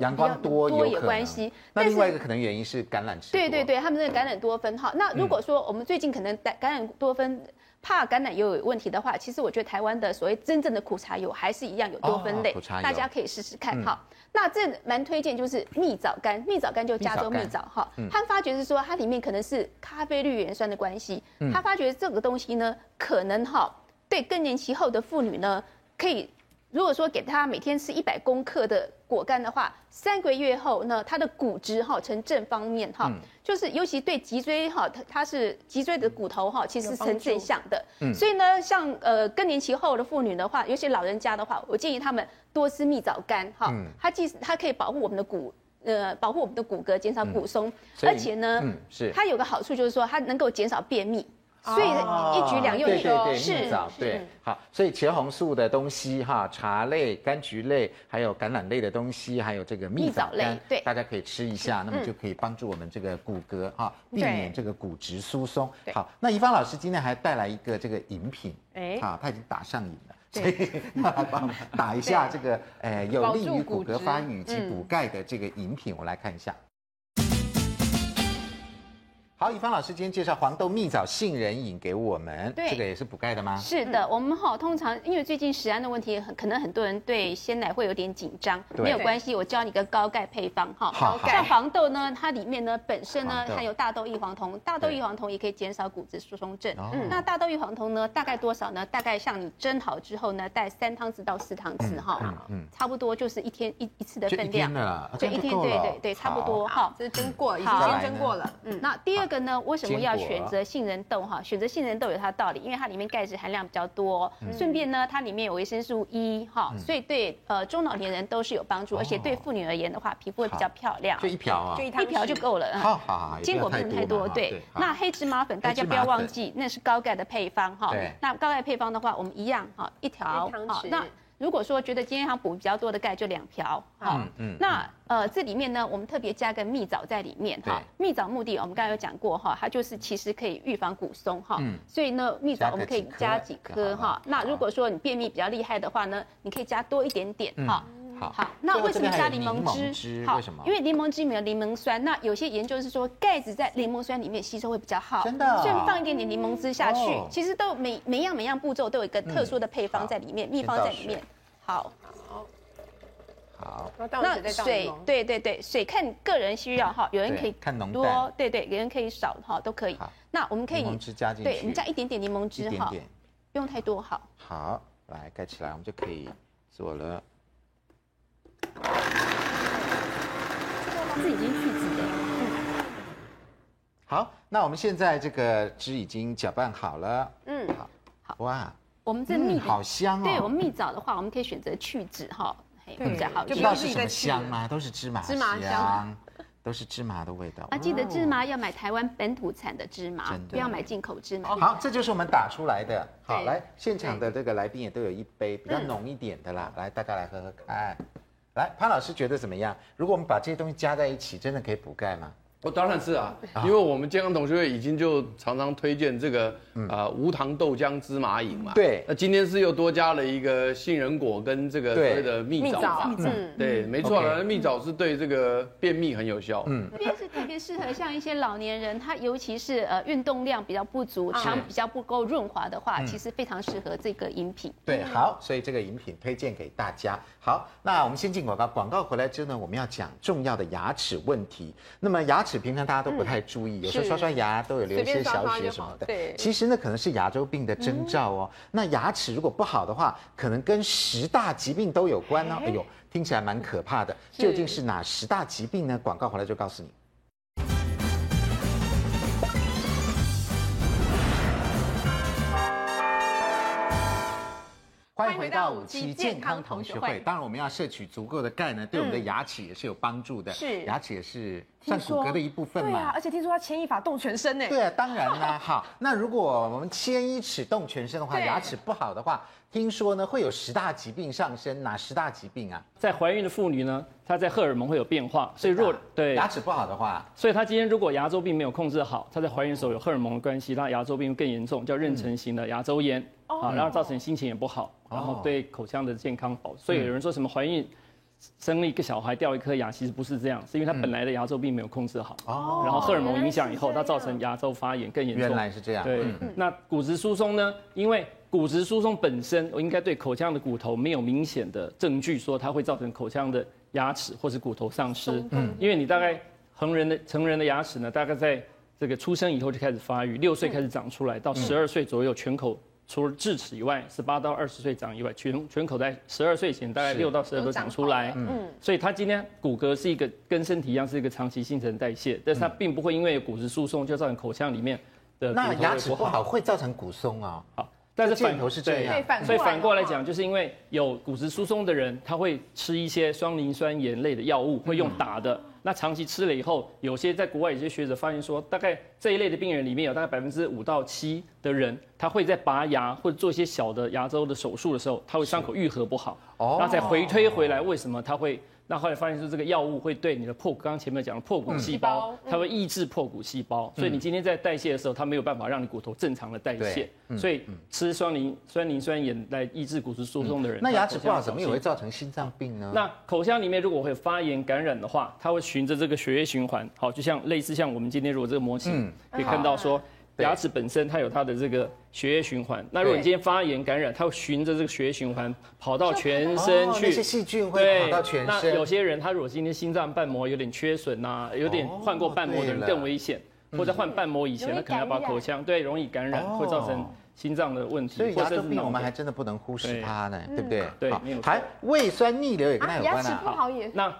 阳光多多
也关系，
那另外一个可能原因是橄榄枝。
对对对，他们那个橄榄多酚哈。那如果说我们最近可能橄榄多酚怕橄榄油有问题的话，其实我觉得台湾的所谓真正的苦茶油还是一样有多酚类，大家可以试试看哈。那这蛮推荐就是蜜枣干，蜜枣干就加州蜜枣哈。他发觉是说它里面可能是咖啡绿原酸的关系，他发觉这个东西呢可能哈对更年期后的妇女呢可以。如果说给他每天吃一百公克的果干的话，三个月后呢，他的骨质哈呈正方面哈，嗯、就是尤其对脊椎哈，它它是脊椎的骨头哈，其实是呈正向的。嗯，所以呢，像呃更年期后的妇女的话，尤其老人家的话，我建议他们多吃蜜枣干哈，嗯、它既它可以保护我们的骨呃保护我们的骨骼，减少骨松，嗯、而且呢，嗯、是。它有个好处就是说它能够减少便秘。所以一举两用。
对对对，蜜枣对。好，所以茄红素的东西哈，茶类、柑橘类，还有橄榄类的东西，还有这个蜜枣类，对，大家可以吃一下，那么就可以帮助我们这个骨骼哈，避免这个骨质疏松。好，那怡芳老师今天还带来一个这个饮品，哎，好，他已经打上瘾了。所以帮我们打一下这个，呃，有利于骨骼发育以及补钙的这个饮品，我来看一下。好，以芳老师今天介绍黄豆蜜枣杏仁饮给我们，对，这个也是补钙的吗？
是的，我们哈通常因为最近食安的问题，很可能很多人对鲜奶会有点紧张，没有关系，我教你个高钙配方哈。好，像黄豆呢，它里面呢本身呢含有大豆异黄酮，大豆异黄酮也可以减少骨质疏松症。嗯，那大豆异黄酮呢大概多少呢？大概像你蒸好之后呢，带三汤匙到四汤匙哈，嗯，差不多就是一天一一次的分量。
就一天，
对对对，差不多哈。
这是蒸过，已经先蒸过了。
嗯，那第二个呢，为什么要选择杏仁豆哈？选择杏仁豆有它的道理，因为它里面钙质含量比较多，顺便呢，它里面有维生素 E 哈，所以对呃中老年人都是有帮助，而且对妇女而言的话，皮肤会比较漂亮。
就一瓢啊，
就一瓢就够了。
好好好，
坚果不能太多。对，那黑芝麻粉大家不要忘记，那是高钙的配方哈。那高钙配方的话，我们一样哈，一条好那。如果说觉得今天想补比较多的钙，就两瓢。好，嗯，那呃这里面呢，我们特别加个蜜枣在里面哈。蜜枣目的我们刚才有讲过哈，它就是其实可以预防骨松哈。嗯。所以呢，蜜枣我们可以加几颗哈。那如果说你便秘比较厉害的话呢，你可以加多一点点哈。
好。好。
那为什么加柠檬汁？
好，为什么？
因为柠檬汁里面有柠檬酸。那有些研究是说钙子在柠檬酸里面吸收会比较好。
真的。
所以放一点点柠檬汁下去，其实都每每样每样步骤都有一个特殊的配方在里面，秘方在里面。好，
好，好。
那水，对对对，水看个人需要哈，有人可以看浓多，对对，有人可以少哈，都可以。那我们可以柠
檬汁加进去，
对，我们加一点点柠檬汁哈，不用太多，好。
好，来盖起来，我们就可以做了。
这已经去籽了。
好，那我们现在这个汁已经搅拌好了。嗯，好，好，哇。
我们这蜜
好香哦！
对我们蜜枣的话，我们可以选择去籽哈，会比较好。
就不知道是什么香吗？都是芝麻芝麻香，都是芝麻的味道。
啊，记得芝麻要买台湾本土产的芝麻，不要买进口芝麻。
好，这就是我们打出来的。好，来现场的这个来宾也都有一杯比较浓一点的啦，来大家来喝喝看。来，潘老师觉得怎么样？如果我们把这些东西加在一起，真的可以补钙吗？
我当然是啊，因为我们健康同学会已经就常常推荐这个啊无糖豆浆芝麻饮嘛。对。那今天是又多加了一个杏仁果跟这个所谓的蜜枣。嗯。对，没错，蜜枣是对这个便秘很有效。嗯。
特别是特别适合像一些老年人，他尤其是呃运动量比较不足，肠比较不够润滑的话，其实非常适合这个饮品。
对，好，所以这个饮品推荐给大家。好，那我们先进广告，广告回来之后呢，我们要讲重要的牙齿问题。那么牙齿平常大家都不太注意，有时候刷刷牙都有留一些小血什么的。对，其实呢可能是牙周病的征兆哦。那牙齿如果不好的话，可能跟十大疾病都有关哦。哎呦，听起来蛮可怕的。究竟是哪十大疾病呢？广告回来就告诉你。欢迎回到五期健康同学会。当然，我们要摄取足够的钙呢，对我们的牙齿也是有帮助的。是，牙齿也是算骨骼的一部分嘛。
对啊，而且听说它牵一发动全身呢。
对啊，当然啦。好，那如果我们牵一齿动全身的话，牙齿不好的话，听说呢会有十大疾病上升。哪十大疾病啊？
在怀孕的妇女呢，她在荷尔蒙会有变化，所以若对
牙齿不好的话，
所以她今天如果牙周病没有控制好，她在怀孕的时候有荷尔蒙的关系，她牙周病更严重，叫妊娠型的牙周炎。啊，然后造成心情也不好，然后对口腔的健康保，所以有人说什么怀孕生了一个小孩掉一颗牙，其实不是这样，是因为他本来的牙周病没有控制好，哦，然后荷尔蒙影响以后，它造成牙周发炎更严重。
原来是这样。
对，那骨质疏松呢？因为骨质疏松本身，我应该对口腔的骨头没有明显的证据说它会造成口腔的牙齿或是骨头丧失。嗯，因为你大概成人的成人的牙齿呢，大概在这个出生以后就开始发育，六岁开始长出来，到十二岁左右全口。除了智齿以外，十八到二十岁长以外，全全口在十二岁前大概六到十二都长出来。嗯，所以它今天骨骼是一个跟身体一样是一个长期新陈代谢，但是它并不会因为有骨质疏松就造成口腔里面的
那牙齿不好会造成骨松啊。
好，但是反
头是这样，
所以反过来讲，就是因为有骨质疏松的人，他会吃一些双磷酸盐类的药物，会用打的。那长期吃了以后，有些在国外有些学者发现说，大概这一类的病人里面有大概百分之五到七的人，他会在拔牙或者做一些小的牙周的手术的时候，他会伤口愈合不好，然后再回推回来，为什么他会？那后来发现是这个药物会对你的破，刚刚前面讲的破骨细胞，它会抑制破骨细胞，所以你今天在代谢的时候，它没有办法让你骨头正常的代谢，所以吃酸磷酸磷酸盐来抑制骨质疏松的人，
那牙齿不好怎么也会造成心脏病呢？
那口腔里面如果会发炎感染的话，它会循着这个血液循环，好，就像类似像我们今天如果这个模型可以看到说。牙齿本身它有它的这个血液循环，那如果你今天发炎感染，它会循着这个血液循环跑到全身去，
那些细菌会跑到全身。
那有些人他如果今天心脏瓣膜有点缺损呐，有点换过瓣膜的人更危险，或者换瓣膜以前，他可能要把口腔对容易感染，会造成心脏的问题。
所以牙周病我们还真的不能忽视它呢，对不对？
对，
还胃酸逆流也跟它有关啊。
牙齿不好也
那。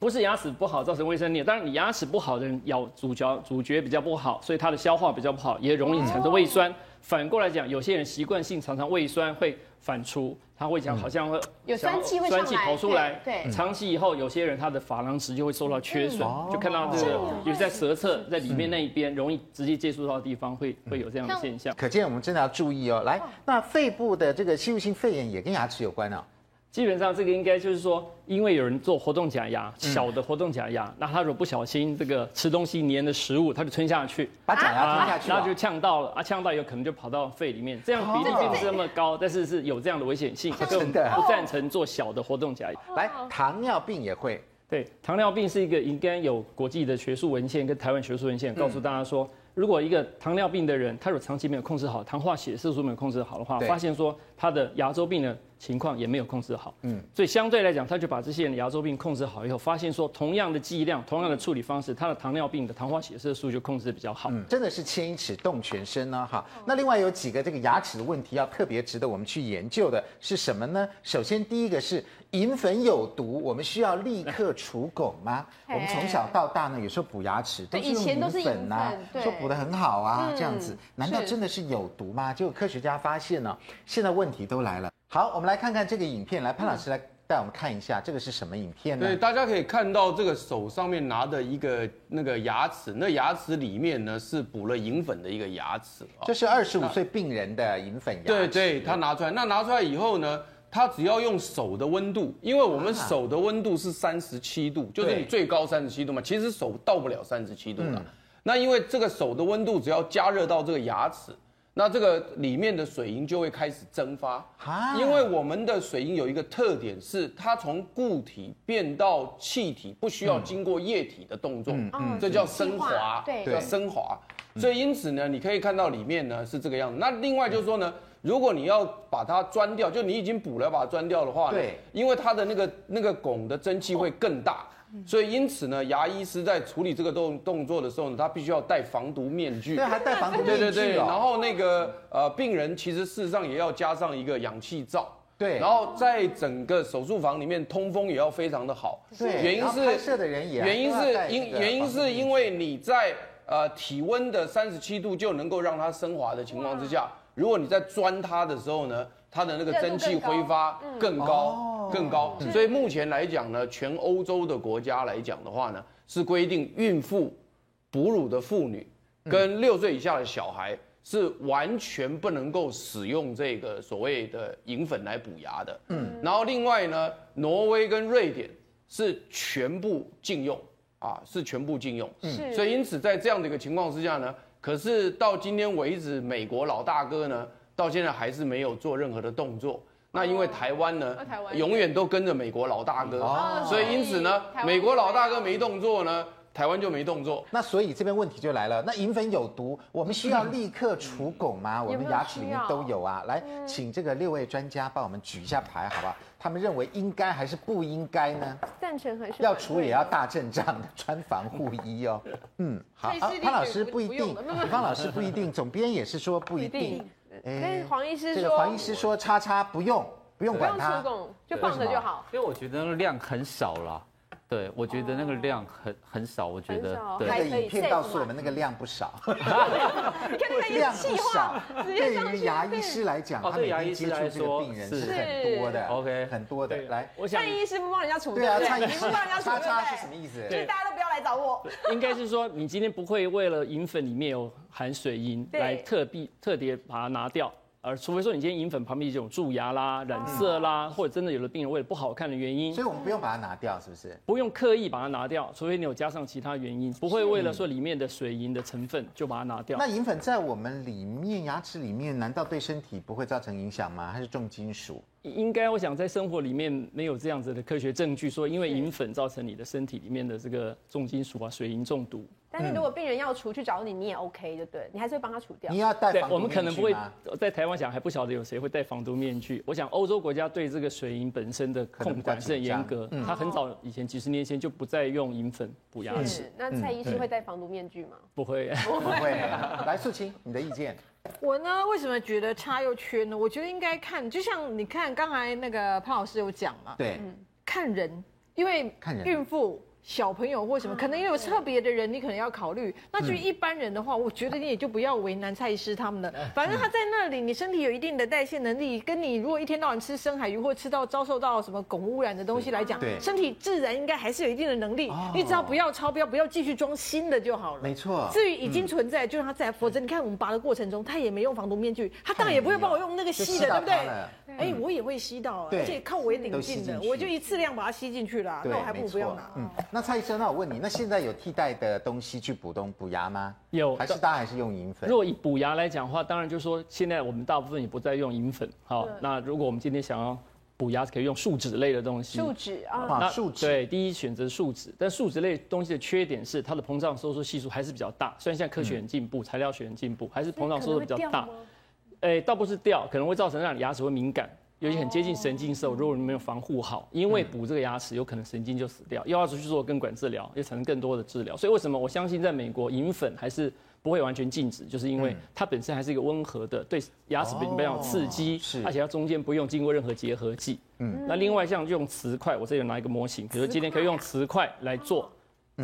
不是牙齿不好造成胃酸逆流，当然你牙齿不好的人咬咀嚼咀嚼比较不好，所以他的消化比较不好，也容易产生胃酸。反过来讲，有些人习惯性常常胃酸会反出，他会讲好像会
有酸气会
酸气跑出来。
对，
长期以后，有些人他的珐琅质就会受到缺损，就看到这个，尤其在舌侧在里面那一边容易直接接触到的地方会会有这样的现象。
可见我们真的要注意哦。来，那肺部的这个吸入性肺炎也跟牙齿有关啊。
基本上这个应该就是说，因为有人做活动假牙，小的活动假牙，嗯、那他如果不小心这个吃东西粘的食物，他就吞下去，
把假牙吞下去，
然后就呛到了啊，呛到有可能就跑到肺里面，这样比例并不是那么高，但是是有这样的危险性，所以我们不赞成做小的活动假牙。
来，糖尿病也会，
对，糖尿病是一个应该有国际的学术文献跟台湾学术文献告诉大家说，如果一个糖尿病的人，他如果长期没有控制好糖化血色素没有控制好的话，发现说他的牙周病呢。情况也没有控制好，嗯，所以相对来讲，他就把这些人的牙周病控制好以后，发现说同样的剂量、同样的处理方式，他的糖尿病的糖化血色素就控制得比较好。嗯，
真的是牵一齿动全身呢，哈。那另外有几个这个牙齿的问题要特别值得我们去研究的是什么呢？首先第一个是银粉有毒，我们需要立刻除汞吗？我们从小到大呢，有时候补牙齿都是用银粉呐，说补得很好啊，这样子，难道真的是有毒吗？结果科学家发现呢，现在问题都来了。好，我们来看看这个影片。来，潘老师来带我们看一下，这个是什么影片呢？
对，大家可以看到这个手上面拿的一个那个牙齿，那牙齿里面呢是补了银粉的一个牙齿。
这是二十五岁病人的银粉牙齿。
对对，他拿出来，那拿出来以后呢，他只要用手的温度，因为我们手的温度是三十七度，就是你最高三十七度嘛，其实手到不了三十七度的。那因为这个手的温度只要加热到这个牙齿。那这个里面的水银就会开始蒸发，因为我们的水银有一个特点是，它从固体变到气体不需要经过液体的动作，嗯这叫升华，对叫升华。所以因此呢，你可以看到里面呢是这个样子。那另外就是说呢，如果你要把它钻掉，就你已经补了把它钻掉的话，对，因为它的那个那个汞的蒸汽会更大。所以因此呢，牙医师在处理这个动动作的时候呢，他必须要戴防毒面具。
对，还戴防毒面具。
对对对。然后那个呃，病人其实事实上也要加上一个氧气罩。
对。
然后在整个手术房里面通风也要非常的好。
对。
原因是
拍摄的人也。
原因是因原因是因为你在呃体温的三十七度就能够让它升华的情况之下，如果你在钻它的时候呢，它的那个蒸汽挥发更高，更高。所以目前来讲呢，全欧洲的国家来讲的话呢，是规定孕妇、哺乳的妇女跟六岁以下的小孩是完全不能够使用这个所谓的银粉来补牙的。嗯。然后另外呢，挪威跟瑞典是全部禁用啊，是全部禁用。嗯。所以因此在这样的一个情况之下呢，可是到今天为止，美国老大哥呢，到现在还是没有做任何的动作。那因为台湾呢，永远都跟着美国老大哥，所以因此呢，美国老大哥没动作呢，台湾就没动作。
那所以这边问题就来了，那银粉有毒，我们需要立刻除汞吗？我们牙齿里面都有啊。来，请这个六位专家帮我们举一下牌，好不好？他们认为应该还是不应该呢？
赞成还是
要除也要大阵仗的穿防护衣哦。嗯，好啊，潘老师不一定，方老师不一定，总编也是说不一定。
哎，黄医师说，
这个黄医师说，叉叉不用，不用管它，
就放着就好。
因为我觉得量很少了，对，我觉得那个量很很少，我觉得。
对，那个影片告诉我们那个量不少。
你 看那个量不少，
对于牙医师来讲，他每天接触这个病人是很多的，OK，很多的。来，
我想蔡医师不帮人家除，
对啊，蔡医师帮人家除，叉叉是什么意思？
就是大家都不要来来找我。
应该是说，你今天不会为了银粉里面有含水银来特别特别把它拿掉。而除非说你今天银粉旁边这种蛀牙啦、染色啦，或者真的有的病人为了不好看的原因，
所以我们不用把它拿掉，是不是？
不用刻意把它拿掉，除非你有加上其他原因，不会为了说里面的水银的成分就把它拿掉。
那银粉在我们里面牙齿里面，难道对身体不会造成影响吗？还是重金属？
应该，我想在生活里面没有这样子的科学证据说，因为银粉造成你的身体里面的这个重金属啊、水银中毒。
但是如果病人要除去找你，你也 OK，对不对？你还是会帮他除掉。
你要戴防毒面具吗？
对，我们可能不会在台湾想，还不晓得有谁会戴防毒面具。我想欧洲国家对这个水银本身的控管是很严格，他很早以前几十年前就不再用银粉补牙齿。
那蔡医师会戴防毒面具吗？
不会，
不会。来，素清，你的意见？
我呢，为什么觉得差又缺呢？我觉得应该看，就像你看刚才那个潘老师有讲嘛，
对，
看人，因为孕妇。小朋友或什么，可能也有特别的人，你可能要考虑。那至于一般人的话，我觉得你也就不要为难蔡医师他们了。反正他在那里，你身体有一定的代谢能力，跟你如果一天到晚吃深海鱼或吃到遭受到什么汞污染的东西来讲，身体自然应该还是有一定的能力。你只要不要超标，不要继续装新的就好了。
没错。
至于已经存在，就让它在。否则你看我们拔的过程中，他也没用防毒面具，他当然也不会帮我用那个吸的，对不对？哎，我也会吸到，而且靠我也挺近的，我就一次量把它吸进去了，那我还不如不要拿。
嗯，那蔡医生，那我问你。那现在有替代的东西去补东补牙吗？
有，
还是大家还是用银粉？
如果以补牙来讲的话，当然就是说现在我们大部分也不再用银粉。好，那如果我们今天想要补牙，可以用树脂类的东西。
树脂啊，
那树脂对，第一选择树脂，但树脂类东西的缺点是它的膨胀收缩系数还是比较大。虽然现在科学很进步，材料学很进步，还是膨胀收缩比较大。哎，倒不是掉，可能会造成让你牙齿会敏感。尤其很接近神经的时候，如果你没有防护好，因为补这个牙齿，有可能神经就死掉，又要去做根管治疗，又产生更多的治疗。所以为什么我相信在美国银粉还是不会完全禁止，就是因为它本身还是一个温和的，对牙齿比较有刺激，而且它中间不用经过任何结合剂。嗯，那另外像用瓷块，我这里拿一个模型，比如说今天可以用瓷块来做。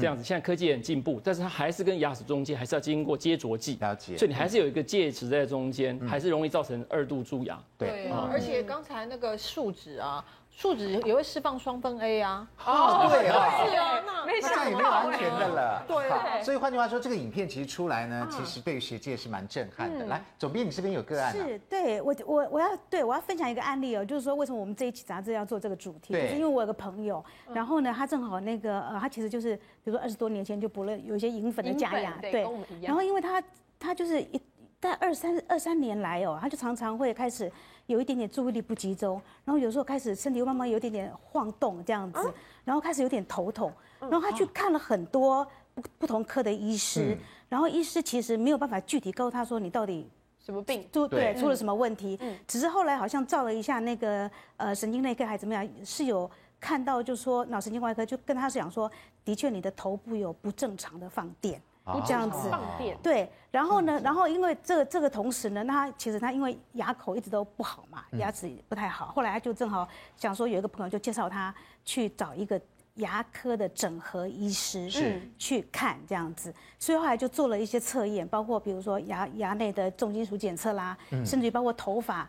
这样子，现在科技也很进步，但是它还是跟牙齿中间还是要经过接着剂，
了解。
所以你还是有一个介质在中间，还是容易造成二度蛀牙。
对，而且刚才那个树脂啊。树脂也会释放双酚 A 啊，
哦，对啊，
是啊，
那这样也没有安全的了。
对，
所以换句话说，这个影片其实出来呢，其实对于学界是蛮震撼的。来，总编，你这边有个案。
是，对我我我要对我要分享一个案例哦，就是说为什么我们这一期杂志要做这个主题，就是因为我有个朋友，然后呢，他正好那个呃，他其实就是比如说二十多年前就补了有一些银粉的假牙，对，然后因为他他就是一在二三二三年来哦，他就常常会开始。有一点点注意力不集中，然后有时候开始身体又慢慢有一点点晃动这样子，然后开始有点头痛，然后他去看了很多不不同科的医师，然后医师其实没有办法具体告诉他说你到底
什么病，
就对出了什么问题，只是后来好像照了一下那个呃神经内科还怎么样，是有看到就说脑神经外科就跟他是讲说，的确你的头部有不正常的放电。这样子，对，然后呢，然后因为这个这个同时呢，那他其实他因为牙口一直都不好嘛，牙齿不太好，后来他就正好想说有一个朋友就介绍他去找一个牙科的整合医师是。去看这样子，所以后来就做了一些测验，包括比如说牙牙内的重金属检测啦，甚至于包括头发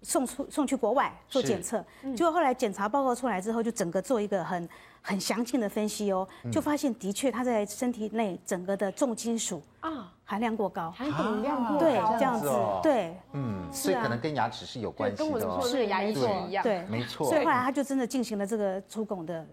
送出送去国外做检测，结果后来检查报告出来之后，就整个做一个很。很详尽的分析哦，就发现的确他在身体内整个的重金属啊。含量过高，
含汞量过高，
对，这样子，对，
嗯，所以可能跟牙齿是有关系的，跟我
们说的牙医是一样，
对，
没错。
所以后来他就真的进行了这个出汞的。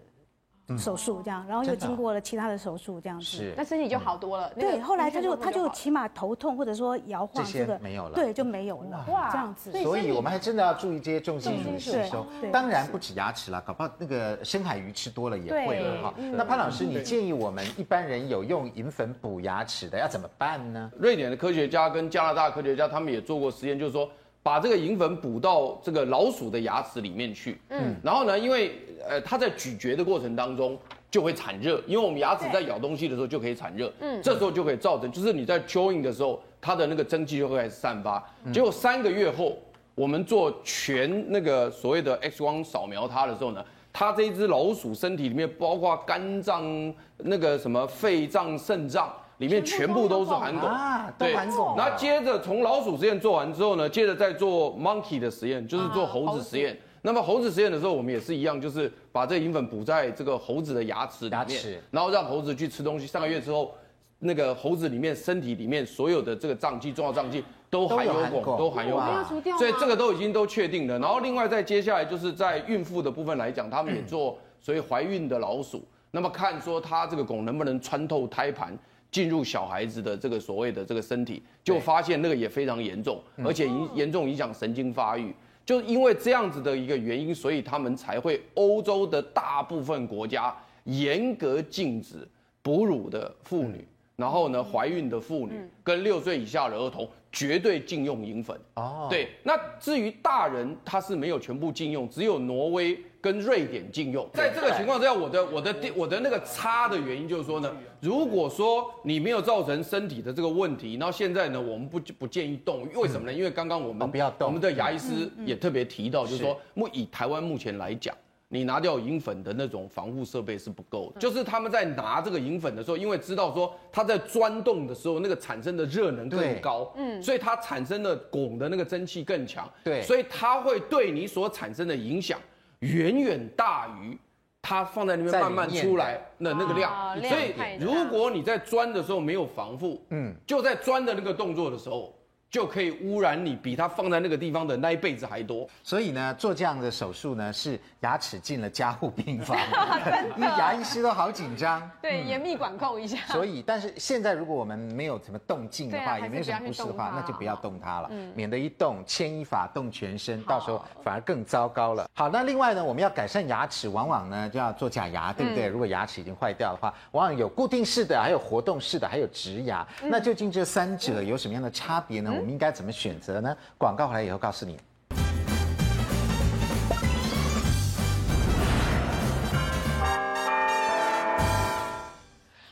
手术这样，然后又经过了其他的手术这样子，
是，
那身体就好多了。
对，后来他就他就起码头痛或者说摇晃这个
没有了，
对，就没有了。哇，这样子。
所以我们还真的要注意这些重金属的吸收。当然不止牙齿啦，搞不好那个深海鱼吃多了也会了哈。那潘老师，你建议我们一般人有用银粉补牙齿的要怎么办呢？
瑞典的科学家跟加拿大科学家他们也做过实验，就是说。把这个银粉补到这个老鼠的牙齿里面去，嗯，然后呢，因为呃它在咀嚼的过程当中就会产热，因为我们牙齿在咬东西的时候就可以产热，嗯，这时候就可以造成，就是你在 chewing 的时候，它的那个蒸汽就会开始散发。结果三个月后，我们做全那个所谓的 X 光扫描它的时候呢，它这一只老鼠身体里面包括肝脏、那个什么肺脏、肾脏。里面全部都是含汞啊，
都含汞。
那接着从老鼠实验做完之后呢，接着再做 monkey 的实验，就是做猴子实验。那么猴子实验的时候，我们也是一样，就是把这个银粉补在这个猴子的牙齿里面，然后让猴子去吃东西。三个月之后，那个猴子里面身体里面所有的这个脏器、重要脏器都含有汞，都含有汞，所以这个都已经都确定了。然后另外再接下来就是在孕妇的部分来讲，他们也做所以怀孕的老鼠，那么看说它这个汞能不能穿透胎盘。进入小孩子的这个所谓的这个身体，就发现那个也非常严重，而且影严重影响神经发育。就因为这样子的一个原因，所以他们才会欧洲的大部分国家严格禁止哺乳的妇女，然后呢怀孕的妇女跟六岁以下的儿童绝对禁用银粉。哦，对。那至于大人，他是没有全部禁用，只有挪威。跟瑞典禁用，在这个情况之下，我的我的我的那个差的原因就是说呢，如果说你没有造成身体的这个问题，然后现在呢，我们不不建议动，为什么呢？因为刚刚我们
不要动，
我们的牙医师也特别提到，就是说，目以台湾目前来讲，你拿掉银粉的那种防护设备是不够的，就是他们在拿这个银粉的时候，因为知道说它在钻洞的时候那个产生的热能更高，嗯，所以它产生的汞的那个蒸汽更强，对，所以它会对你所产生的影响。远远大于它放在那边慢慢出来的那个量，所以如果你在钻的时候没有防护，嗯，就在钻的那个动作的时候。就可以污染你比它放在那个地方的那一辈子还多，
所以呢，做这样的手术呢，是牙齿进了加护病房，因为牙医师都好紧张，
对，严密管控一下。
所以，但是现在如果我们没有什么动静的话，也没有什么不适的话，那就不要动它了，嗯。免得一动牵一发动全身，到时候反而更糟糕了。好，那另外呢，我们要改善牙齿，往往呢就要做假牙，对不对？如果牙齿已经坏掉的话，往往有固定式的，还有活动式的，还有植牙。那究竟这三者有什么样的差别呢？我们应该怎么选择呢？广告回来以后告诉你。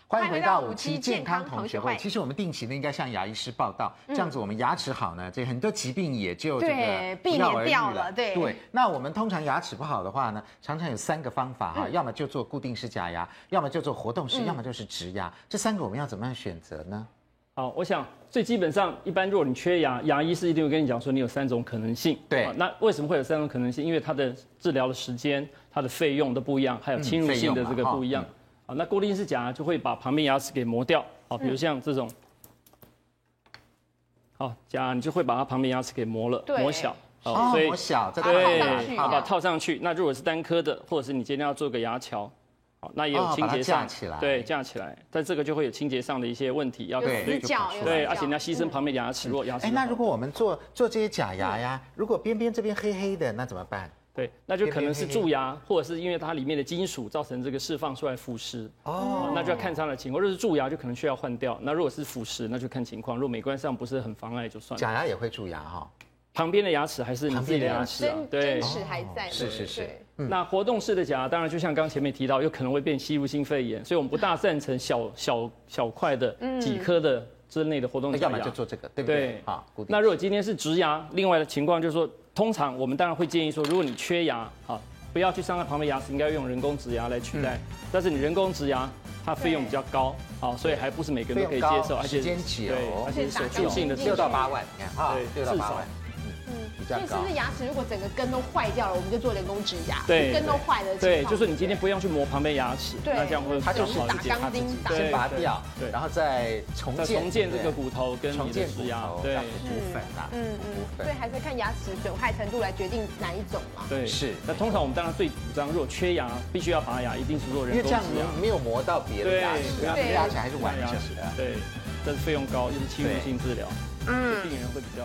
欢迎回到五期健康同学会。其实我们定期呢应该向牙医师报到，这样子我们牙齿好呢，这很多疾病也就这个不药而愈了。对对。那我们通常牙齿不好的话呢，常常有三个方法哈，要么就做固定式假牙，要么就做活动式，要么就是植牙。这三个我们要怎么样选择呢？
好，我想最基本上，一般如果你缺牙，牙医是一定会跟你讲说，你有三种可能性。
对，
那为什么会有三种可能性？因为它的治疗的时间、它的费用都不一样，还有侵入性的这个不一样。啊，那固定式假牙就会把旁边牙齿给磨掉。好，比如像这种，好假牙你就会把它旁边牙齿给磨了，磨小。
哦，磨小，
对，把它套上去。那如果是单颗的，或者是你今天要做个牙桥。好，那也有清洁上，对，架起来，但这个就会有清洁上的一些问题要考虑，对，而且你要牺牲旁边牙齿，如果牙齿，
哎，那如果我们做做这些假牙呀，如果边边这边黑黑的，那怎么办？
对，那就可能是蛀牙，或者是因为它里面的金属造成这个释放出来腐蚀，哦，那就要看它的情况。如果是蛀牙，就可能需要换掉；那如果是腐蚀，那就看情况。如果美观上不是很妨碍，就算了。
假牙也会蛀牙哈。
旁边的牙齿还是你自己的牙齿啊？
对，齿还在。
是是是。
那活动式的假牙，当然就像刚前面提到，有可能会变吸入性肺炎，所以我们不大赞成小小小块的几颗的之类的活动假牙。
要么就做这个，对不对？啊。
那如果今天是植牙，另外的情况就是说，通常我们当然会建议说，如果你缺牙，啊，不要去伤害旁边牙齿，应该用人工植牙来取代。但是你人工植牙，它费用比较高，啊，所以还不是每个人都可以接受，而且
时间久，
而且手术性的
六到八万，你看，对，六到八万。
所以是不是牙齿如果整个根都坏掉了，我们就做人工植牙？
对，
根都坏了。
对，就是你今天不用去磨旁边牙齿，
那
这样会
它就是打钢筋，先拔掉，对，然后再重建
重建这个骨头跟你的植牙，对，
补粉啊，嗯
嗯，所以还是看牙齿损害程度来决定哪一种嘛。
对，是。那通常我们当然最主张，如果缺牙必须要拔牙，一定是做人工植牙，
因为这样没有磨到别的牙齿，别的牙齿还是完整的。
对，但是费用高，又是侵入性治疗，嗯，病人会比较。